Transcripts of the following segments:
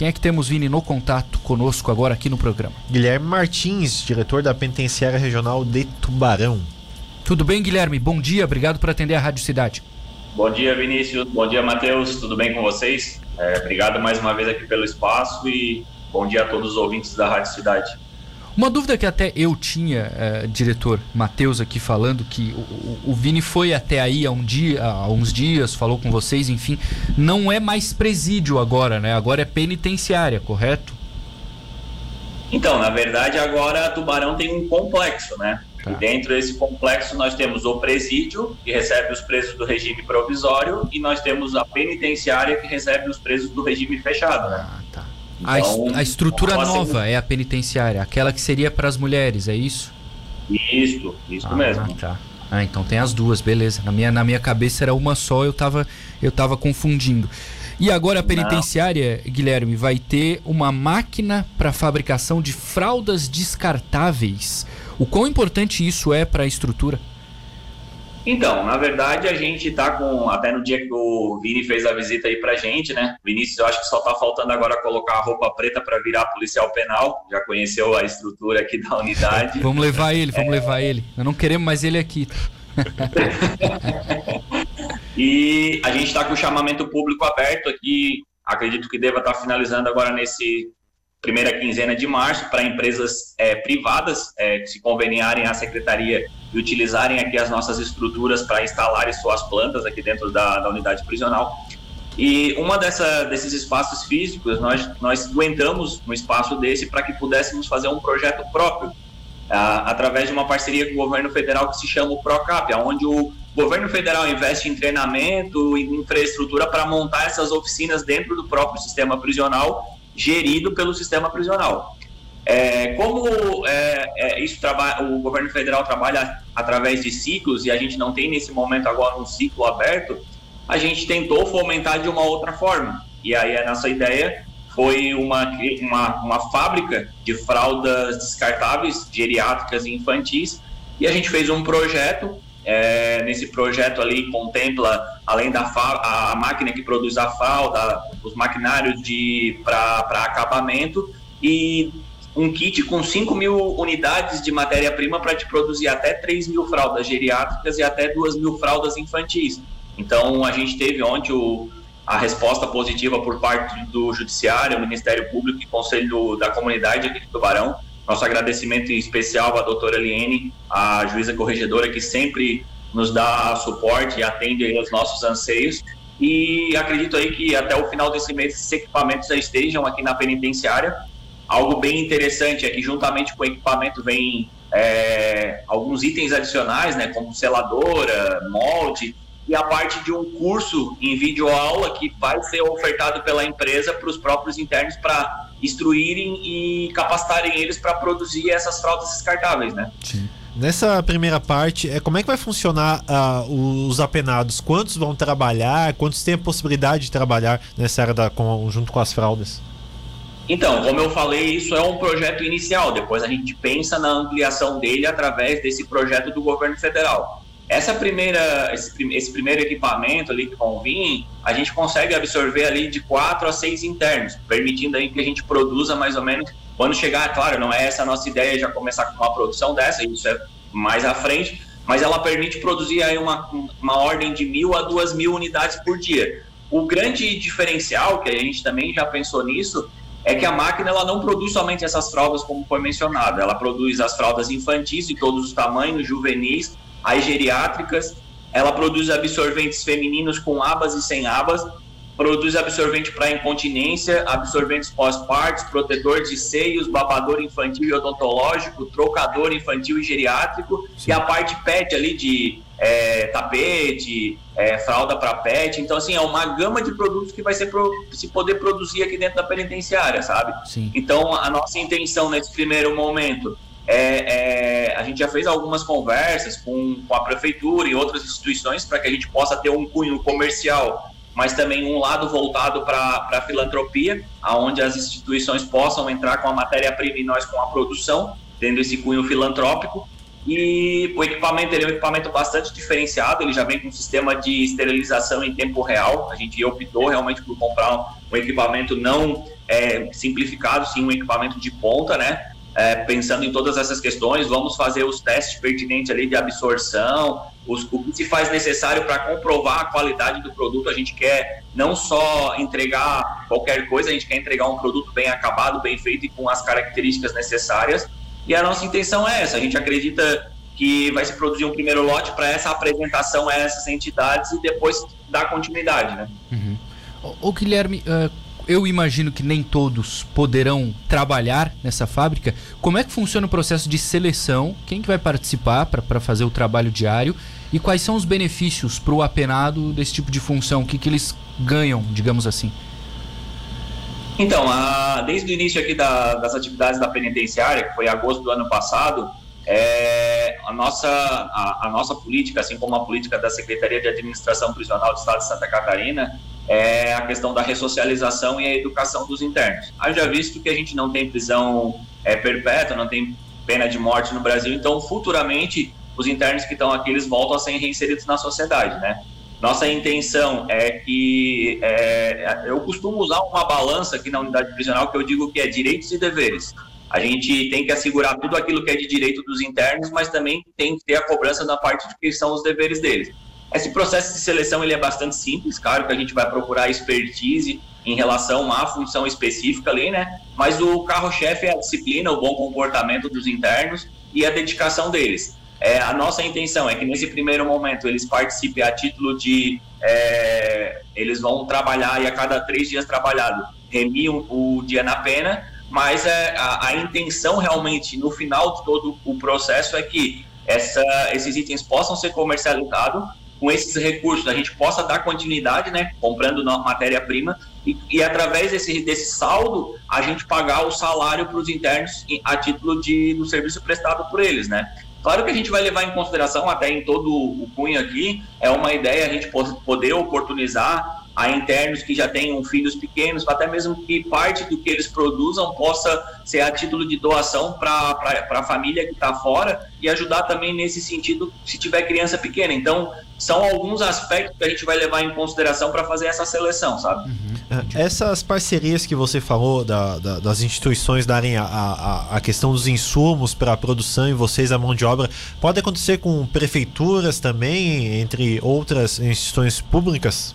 Quem é que temos, Vini, no contato conosco agora aqui no programa? Guilherme Martins, diretor da Penitenciária Regional de Tubarão. Tudo bem, Guilherme? Bom dia, obrigado por atender a Rádio Cidade. Bom dia, Vinícius. Bom dia, Matheus. Tudo bem com vocês? É, obrigado mais uma vez aqui pelo espaço e bom dia a todos os ouvintes da Rádio Cidade. Uma dúvida que até eu tinha, é, diretor Matheus, aqui falando que o, o, Vini foi até aí há, um dia, há uns dias, falou com vocês, enfim, não é mais presídio agora, né? Agora é penitenciária, correto? Então, na verdade, agora Tubarão tem um complexo, né? Tá. E dentro desse complexo nós temos o presídio, que recebe os presos do regime provisório, e nós temos a penitenciária, que recebe os presos do regime fechado, né? Então, a, a, estrutura nova é a penitenciária, aquela que seria para as mulheres, é isso? Isso, isso ah, mesmo. Tá. Ah, então tem as duas, beleza. Na minha, na minha cabeça era uma só, eu tava, eu tava confundindo. E agora a penitenciária, Não. Guilherme, vai ter uma máquina para fabricação de fraldas descartáveis. O quão importante isso é para a estrutura? Então, na verdade, a gente está com. Até no dia que o Vini fez a visita aí pra gente, né? Vinícius, eu acho que só tá faltando agora colocar a roupa preta para virar policial penal. Já conheceu a estrutura aqui da unidade. vamos levar ele, vamos é... levar ele. Eu não queremos mais ele aqui. e a gente está com o chamamento público aberto aqui. Acredito que deva estar tá finalizando agora nesse primeira quinzena de março para empresas é, privadas é, que se conveniarem à secretaria e utilizarem aqui as nossas estruturas para instalarem suas plantas aqui dentro da, da unidade prisional. E uma dessa, desses espaços físicos, nós, nós entramos no espaço desse para que pudéssemos fazer um projeto próprio, a, através de uma parceria com o governo federal que se chama o PROCAP, onde o governo federal investe em treinamento e infraestrutura para montar essas oficinas dentro do próprio sistema prisional gerido pelo sistema prisional. É, como é, é, isso o governo federal trabalha através de ciclos e a gente não tem nesse momento agora um ciclo aberto, a gente tentou fomentar de uma outra forma. E aí a nossa ideia foi uma, uma, uma fábrica de fraldas descartáveis, geriátricas e infantis, e a gente fez um projeto é, nesse projeto ali contempla, além da a máquina que produz a fralda, os maquinários para acabamento e um kit com 5 mil unidades de matéria-prima para te produzir até 3 mil fraldas geriátricas e até 2 mil fraldas infantis. Então, a gente teve ontem o, a resposta positiva por parte do Judiciário, Ministério Público e Conselho da Comunidade aqui de Tubarão, nosso agradecimento especial à doutora Eliene, a juíza corregedora, que sempre nos dá suporte e atende aos nossos anseios. E acredito aí que até o final desse mês esses equipamentos já estejam aqui na penitenciária. Algo bem interessante é que juntamente com o equipamento vem é, alguns itens adicionais, né, como seladora, molde, e a parte de um curso em videoaula que vai ser ofertado pela empresa para os próprios internos para instruírem e capacitarem eles para produzir essas fraldas descartáveis, né? Sim. Nessa primeira parte, é como é que vai funcionar uh, os apenados? Quantos vão trabalhar? Quantos têm a possibilidade de trabalhar nessa área da, com, junto com as fraldas? Então, como eu falei, isso é um projeto inicial. Depois a gente pensa na ampliação dele através desse projeto do governo federal. Essa primeira, esse, esse, primeiro equipamento ali que vão vir, a gente consegue absorver ali de quatro a seis internos, permitindo aí que a gente produza mais ou menos. Quando chegar, claro, não é essa a nossa ideia já começar com uma produção dessa, isso é mais à frente, mas ela permite produzir aí uma, uma ordem de mil a duas mil unidades por dia. O grande diferencial, que a gente também já pensou nisso, é que a máquina ela não produz somente essas fraldas como foi mencionado, ela produz as fraldas infantis de todos os tamanhos, juvenis, as geriátricas, ela produz absorventes femininos com abas e sem abas, produz absorvente para incontinência, absorventes pós-partos, protetor de seios, babador infantil e odontológico, trocador infantil e geriátrico, Sim. e a parte PET ali de é, tapete, é, fralda para PET. Então, assim, é uma gama de produtos que vai ser pro, se poder produzir aqui dentro da penitenciária, sabe? Sim. Então, a nossa intenção nesse primeiro momento é, é, a gente já fez algumas conversas com, com a prefeitura e outras instituições para que a gente possa ter um cunho comercial, mas também um lado voltado para a filantropia, aonde as instituições possam entrar com a matéria-prima e nós com a produção, tendo esse cunho filantrópico. E o equipamento ele é um equipamento bastante diferenciado, ele já vem com um sistema de esterilização em tempo real. A gente optou realmente por comprar um equipamento não é, simplificado, sim, um equipamento de ponta, né? É, pensando em todas essas questões, vamos fazer os testes pertinentes ali de absorção, os, o que se faz necessário para comprovar a qualidade do produto. A gente quer não só entregar qualquer coisa, a gente quer entregar um produto bem acabado, bem feito e com as características necessárias. E a nossa intenção é essa. A gente acredita que vai se produzir um primeiro lote para essa apresentação a essas entidades e depois dar continuidade, né? Uhum. O, Guilherme, uh, eu imagino que nem todos poderão trabalhar nessa fábrica. Como é que funciona o processo de seleção? Quem que vai participar para fazer o trabalho diário? E quais são os benefícios para o apenado desse tipo de função? O que, que eles ganham, digamos assim? Então, a, desde o início aqui da, das atividades da penitenciária, que foi agosto do ano passado, é, a, nossa, a, a, nossa política, assim como a política da Secretaria de Administração Prisional do Estado de Santa Catarina, é a questão da ressocialização e a educação dos internos. Haja visto que a gente não tem prisão é, perpétua, não tem pena de morte no Brasil, então futuramente os internos que estão aqui eles voltam a ser reinseridos na sociedade, né? Nossa intenção é que é, eu costumo usar uma balança aqui na unidade prisional que eu digo que é direitos e deveres. A gente tem que assegurar tudo aquilo que é de direito dos internos, mas também tem que ter a cobrança da parte de que são os deveres deles. Esse processo de seleção ele é bastante simples, claro que a gente vai procurar expertise em relação à função específica ali, né? Mas o carro-chefe é a disciplina, o bom comportamento dos internos e a dedicação deles. É, a nossa intenção é que nesse primeiro momento eles participem a título de. É, eles vão trabalhar e a cada três dias trabalhado remiam o dia na pena, mas é, a, a, intenção realmente no final de todo o processo é que essa, esses itens possam ser comercializados com esses recursos a gente possa dar continuidade, né, comprando matéria-prima e, e, através desse, desse saldo a gente pagar o salário para os internos a título de, do serviço prestado por eles, né. Claro que a gente vai levar em consideração, até em todo o cunho aqui, é uma ideia a gente poder oportunizar a internos que já tenham filhos pequenos, até mesmo que parte do que eles produzam possa ser a título de doação para a família que está fora e ajudar também nesse sentido se tiver criança pequena. Então, são alguns aspectos que a gente vai levar em consideração para fazer essa seleção, sabe? Uhum. É, essas parcerias que você falou da, da, das instituições darem a, a, a questão dos insumos para a produção e vocês a mão de obra, pode acontecer com prefeituras também, entre outras instituições públicas?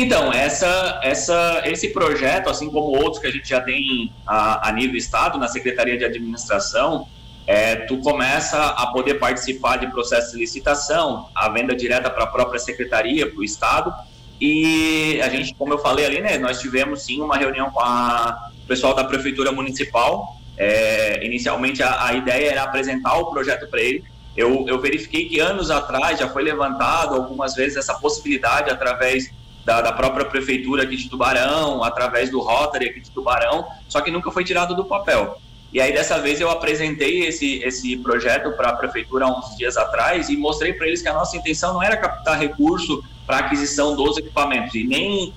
Então, essa, essa, esse projeto, assim como outros que a gente já tem a, a nível Estado, na Secretaria de Administração, é, tu começa a poder participar de processos de licitação, a venda direta para a própria Secretaria, para o Estado, e a gente, como eu falei ali, né, nós tivemos sim uma reunião com a, o pessoal da Prefeitura Municipal, é, inicialmente a, a ideia era apresentar o projeto para ele, eu, eu verifiquei que anos atrás já foi levantado algumas vezes essa possibilidade através da, da, própria prefeitura aqui de Tubarão, através do Rotary aqui de Tubarão, só que nunca foi tirado do papel. E aí dessa vez eu apresentei esse, esse projeto para a prefeitura há uns dias atrás e mostrei para eles que a nossa intenção não era captar recurso para aquisição dos equipamentos e nem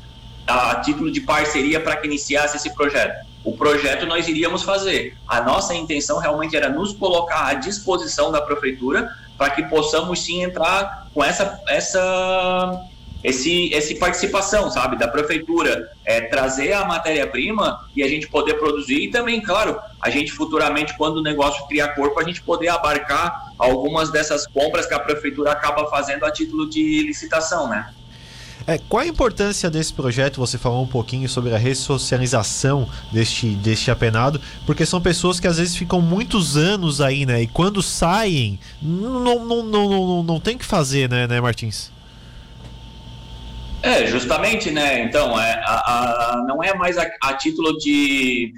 a título de parceria para que iniciasse esse projeto. O projeto nós iríamos fazer. A nossa intenção realmente era nos colocar à disposição da prefeitura para que possamos sim entrar com essa, essa esse, esse participação, sabe, da prefeitura, é, trazer a matéria-prima e a gente poder produzir e também, claro, a gente futuramente, quando o negócio criar corpo, a gente poder abarcar algumas dessas compras que a prefeitura acaba fazendo a título de licitação, né? É, qual a importância desse projeto? Você falou um pouquinho sobre a ressocialização deste, deste apenado, porque são pessoas que às vezes ficam muitos anos aí, né? E quando saem, não, não, não, não, não, tem o que fazer, né, né, Martins? É, justamente, né? Então, é, a, a, não é mais a, a título de.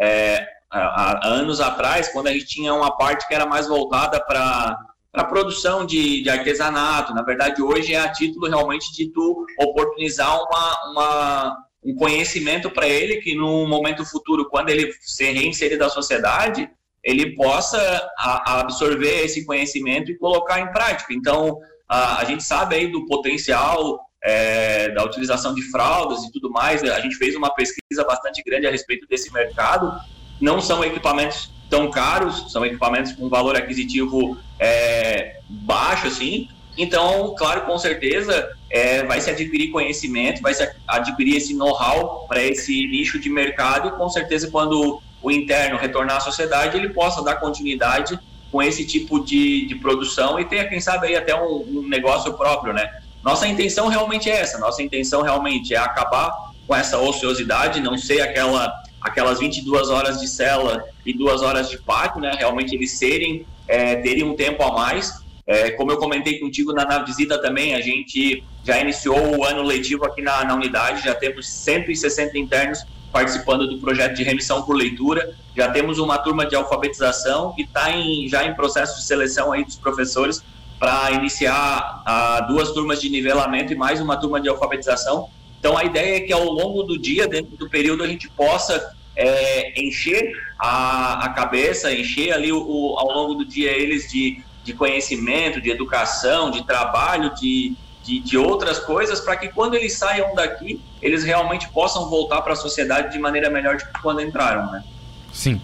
É, há anos atrás, quando a gente tinha uma parte que era mais voltada para a produção de, de, artesanato. Na verdade, hoje é a título realmente de tu oportunizar uma, uma um conhecimento para ele que no momento futuro, quando ele ser reinserido da sociedade, ele possa a, absorver esse conhecimento e colocar em prática. Então, a, a gente sabe aí do potencial é, da utilização de fraldas e tudo mais. A gente fez uma pesquisa bastante grande a respeito desse mercado. Não são equipamentos tão caros, são equipamentos com valor aquisitivo é, baixo, assim. Então, claro, com certeza, é, vai se adquirir conhecimento, vai se adquirir esse know-how para esse nicho de mercado e com certeza quando o interno retornar à sociedade ele possa dar continuidade com esse tipo de, de produção e tenha quem sabe aí até um, um negócio próprio, né? Nossa intenção realmente é essa, nossa intenção realmente é acabar com essa ociosidade, não ser aquela aquelas 22 horas de cela e duas horas de pátio, né? Realmente eles serem, é, terem um tempo a mais é, como eu comentei contigo na, na, visita também, a gente já iniciou o ano letivo aqui na, na unidade, já temos 160 internos participando do projeto de remissão por leitura, já temos uma turma de alfabetização e está já em processo de seleção aí dos professores para iniciar a, duas turmas de nivelamento e mais uma turma de alfabetização. Então a ideia é que ao longo do dia, dentro do período, a gente possa é, encher a, a, cabeça, encher ali o, o, ao longo do dia eles de de conhecimento, de educação, de trabalho, de, de, de outras coisas, para que quando eles saiam daqui, eles realmente possam voltar para a sociedade de maneira melhor do que quando entraram, né? Sim.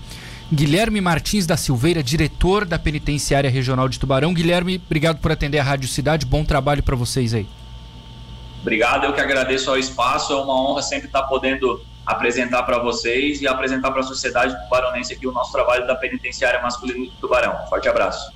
Guilherme Martins da Silveira, diretor da Penitenciária Regional de Tubarão. Guilherme, obrigado por atender a Rádio Cidade. Bom trabalho para vocês aí. Obrigado, eu que agradeço ao espaço. É uma honra sempre estar podendo apresentar para vocês e apresentar para a sociedade tubaronense aqui o nosso trabalho da Penitenciária Masculina de Tubarão. Forte abraço.